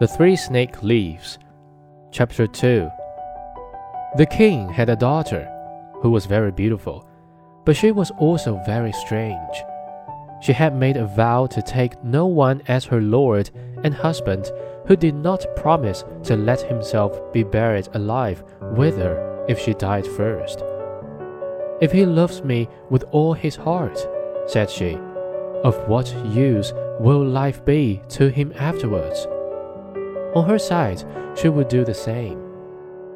The Three Snake Leaves, Chapter 2 The king had a daughter who was very beautiful, but she was also very strange. She had made a vow to take no one as her lord and husband who did not promise to let himself be buried alive with her if she died first. If he loves me with all his heart, said she, of what use will life be to him afterwards? On her side, she would do the same,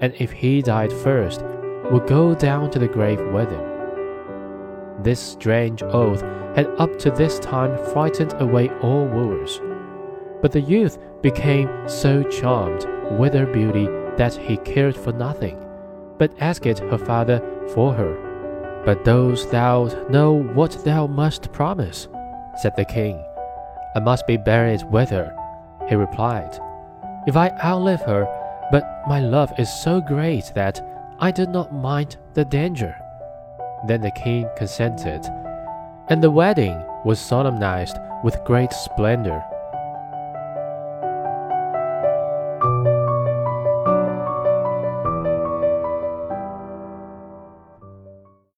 and if he died first, would go down to the grave with him. This strange oath had up to this time frightened away all wooers. But the youth became so charmed with her beauty that he cared for nothing, but asked her father for her. But dost thou know what thou must promise? said the king. I must be buried with her, he replied. If I outlive her, but my love is so great that I do not mind the danger. Then the king consented, and the wedding was solemnized with great splendor.